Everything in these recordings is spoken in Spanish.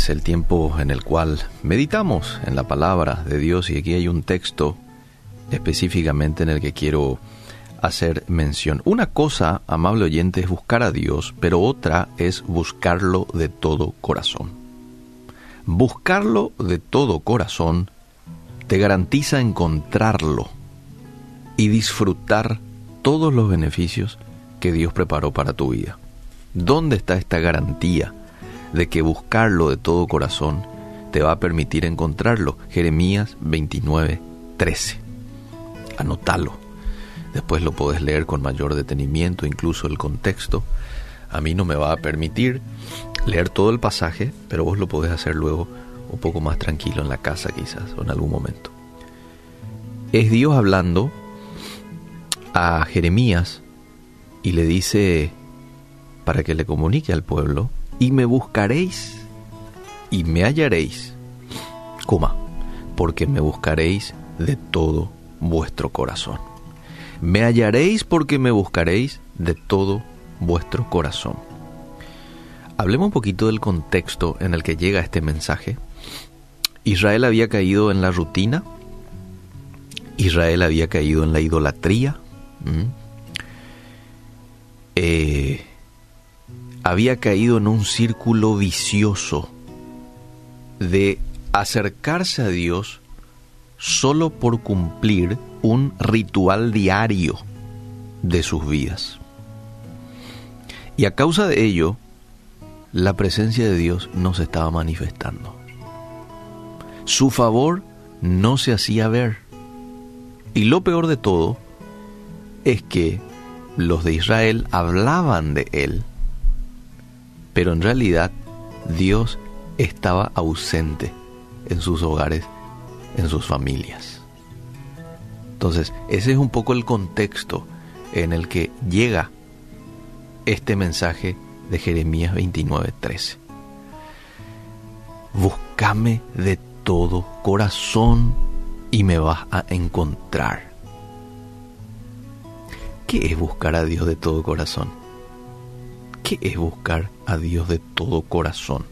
es el tiempo en el cual meditamos en la palabra de Dios y aquí hay un texto específicamente en el que quiero hacer mención. Una cosa, amable oyente, es buscar a Dios, pero otra es buscarlo de todo corazón. Buscarlo de todo corazón te garantiza encontrarlo y disfrutar todos los beneficios que Dios preparó para tu vida. ¿Dónde está esta garantía de que buscarlo de todo corazón te va a permitir encontrarlo? Jeremías 29, 13. Anótalo Después lo podés leer con mayor detenimiento, incluso el contexto. A mí no me va a permitir leer todo el pasaje, pero vos lo podés hacer luego un poco más tranquilo en la casa quizás o en algún momento. Es Dios hablando a Jeremías y le dice para que le comunique al pueblo, y me buscaréis y me hallaréis, coma, porque me buscaréis de todo vuestro corazón. Me hallaréis porque me buscaréis de todo vuestro corazón. Hablemos un poquito del contexto en el que llega este mensaje. Israel había caído en la rutina, Israel había caído en la idolatría, eh, había caído en un círculo vicioso de acercarse a Dios solo por cumplir un ritual diario de sus vidas. Y a causa de ello, la presencia de Dios no se estaba manifestando. Su favor no se hacía ver. Y lo peor de todo es que los de Israel hablaban de Él, pero en realidad Dios estaba ausente en sus hogares, en sus familias. Entonces, ese es un poco el contexto en el que llega este mensaje de Jeremías 29:13. Búscame de todo corazón y me vas a encontrar. ¿Qué es buscar a Dios de todo corazón? ¿Qué es buscar a Dios de todo corazón?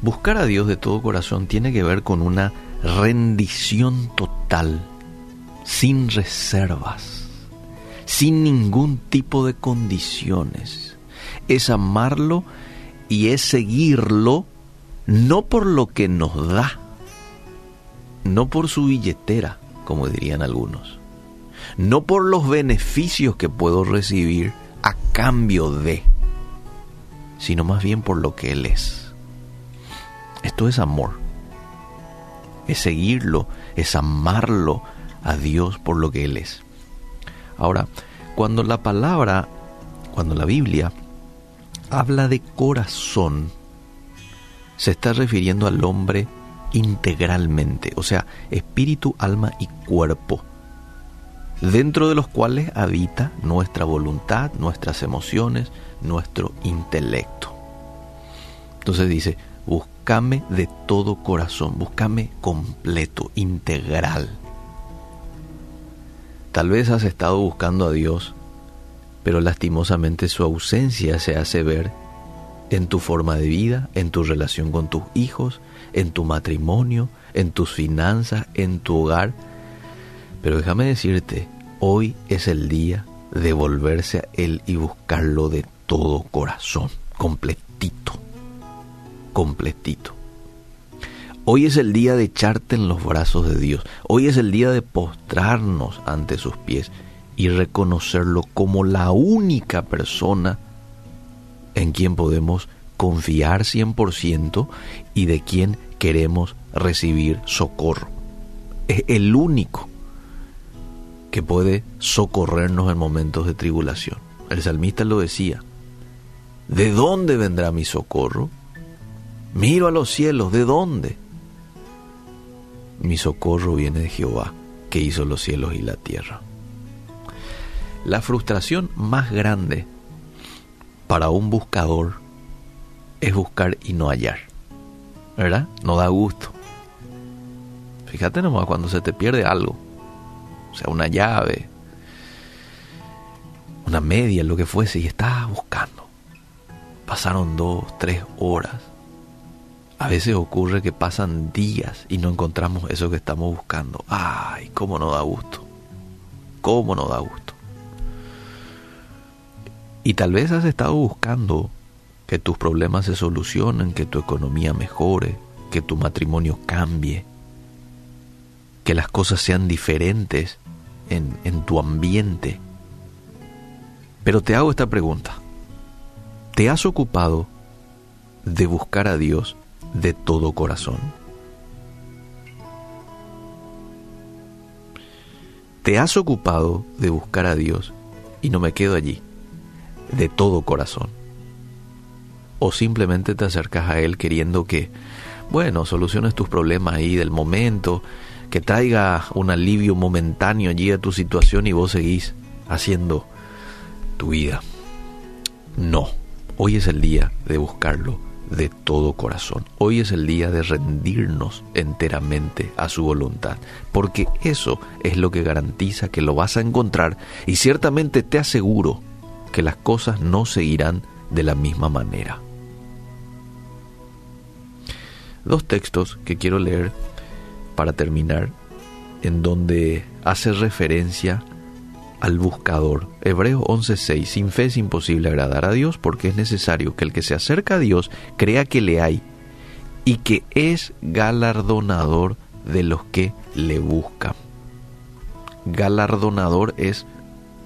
Buscar a Dios de todo corazón tiene que ver con una rendición total sin reservas, sin ningún tipo de condiciones. Es amarlo y es seguirlo no por lo que nos da, no por su billetera, como dirían algunos, no por los beneficios que puedo recibir a cambio de, sino más bien por lo que Él es. Esto es amor, es seguirlo, es amarlo, a Dios por lo que Él es. Ahora, cuando la palabra, cuando la Biblia habla de corazón, se está refiriendo al hombre integralmente, o sea, espíritu, alma y cuerpo, dentro de los cuales habita nuestra voluntad, nuestras emociones, nuestro intelecto. Entonces dice, búscame de todo corazón, búscame completo, integral. Tal vez has estado buscando a Dios, pero lastimosamente su ausencia se hace ver en tu forma de vida, en tu relación con tus hijos, en tu matrimonio, en tus finanzas, en tu hogar. Pero déjame decirte, hoy es el día de volverse a Él y buscarlo de todo corazón, completito, completito. Hoy es el día de echarte en los brazos de Dios. Hoy es el día de postrarnos ante sus pies y reconocerlo como la única persona en quien podemos confiar 100% y de quien queremos recibir socorro. Es el único que puede socorrernos en momentos de tribulación. El salmista lo decía, ¿de dónde vendrá mi socorro? Miro a los cielos, ¿de dónde? mi socorro viene de Jehová, que hizo los cielos y la tierra. La frustración más grande para un buscador es buscar y no hallar. ¿Verdad? No da gusto. Fíjate nomás cuando se te pierde algo. O sea, una llave, una media, lo que fuese, y estás buscando. Pasaron dos, tres horas A veces ocurre que pasan días y no encontramos eso que estamos buscando. Ay, cómo no da gusto. Cómo no da gusto. Y tal vez has estado buscando que tus problemas se solucionen, que tu economía mejore, que tu matrimonio cambie, que las cosas sean diferentes en, tu ambiente. Pero te hago esta pregunta. ¿Te has ocupado de buscar a Dios de todo corazón? ¿Te has ocupado de buscar a Dios, y no me quedo allí, de todo corazón? ¿O simplemente te acercas a Él queriendo que, bueno, soluciones tus problemas ahí del momento, que traiga un alivio momentáneo allí a tu situación y vos seguís haciendo tu vida? No, hoy es el día de buscarlo de todo corazón. Hoy es el día de rendirnos enteramente a su voluntad, porque eso es lo que garantiza que lo vas a encontrar y ciertamente te aseguro que las cosas no seguirán de la misma manera. Dos textos que quiero leer para terminar, en donde hace referencia al buscador. Hebreos 11:6. Sin fe es imposible agradar a Dios porque es necesario que el que se acerca a Dios crea que le hay y que es galardonador de los que le buscan. Galardonador es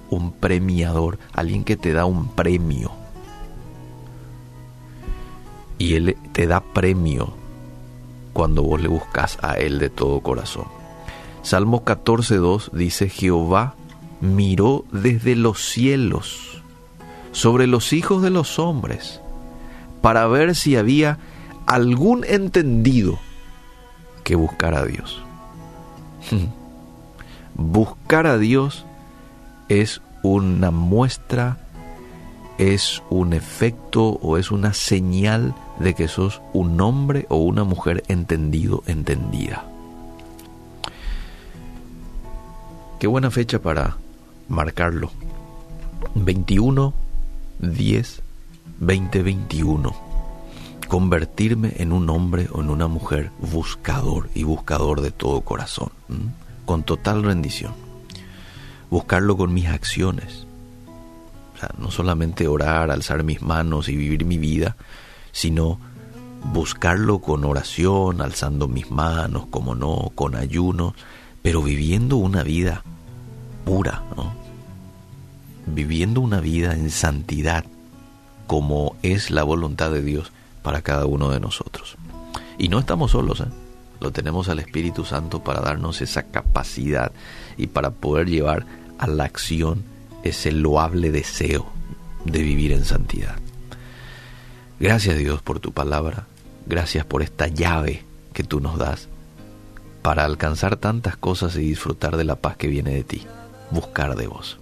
un premiador, alguien que te da un premio. Y Él te da premio cuando vos le buscas a Él de todo corazón. Salmo 14.2 dice, Jehová miró desde los cielos sobre los hijos de los hombres para ver si había algún entendido que buscar a Dios. buscar a Dios es una muestra, es un efecto o es una señal de que sos un hombre o una mujer entendido, entendida. Qué buena fecha para marcarlo. 21 10 2021. Convertirme en un hombre o en una mujer buscador y buscador de todo corazón, con total rendición. Buscarlo con mis acciones. No solamente orar, alzar mis manos y vivir mi vida, sino buscarlo con oración, alzando mis manos, como no, con ayuno, pero viviendo una vida pura, viviendo una vida en santidad como es la voluntad de Dios para cada uno de nosotros. Y no estamos solos, ¿eh? lo tenemos al Espíritu Santo para darnos esa capacidad y para poder llevar a la acción ese loable deseo de vivir en santidad. Gracias Dios por tu palabra, gracias por esta llave que tú nos das para alcanzar tantas cosas y disfrutar de la paz que viene de ti buscar de vos.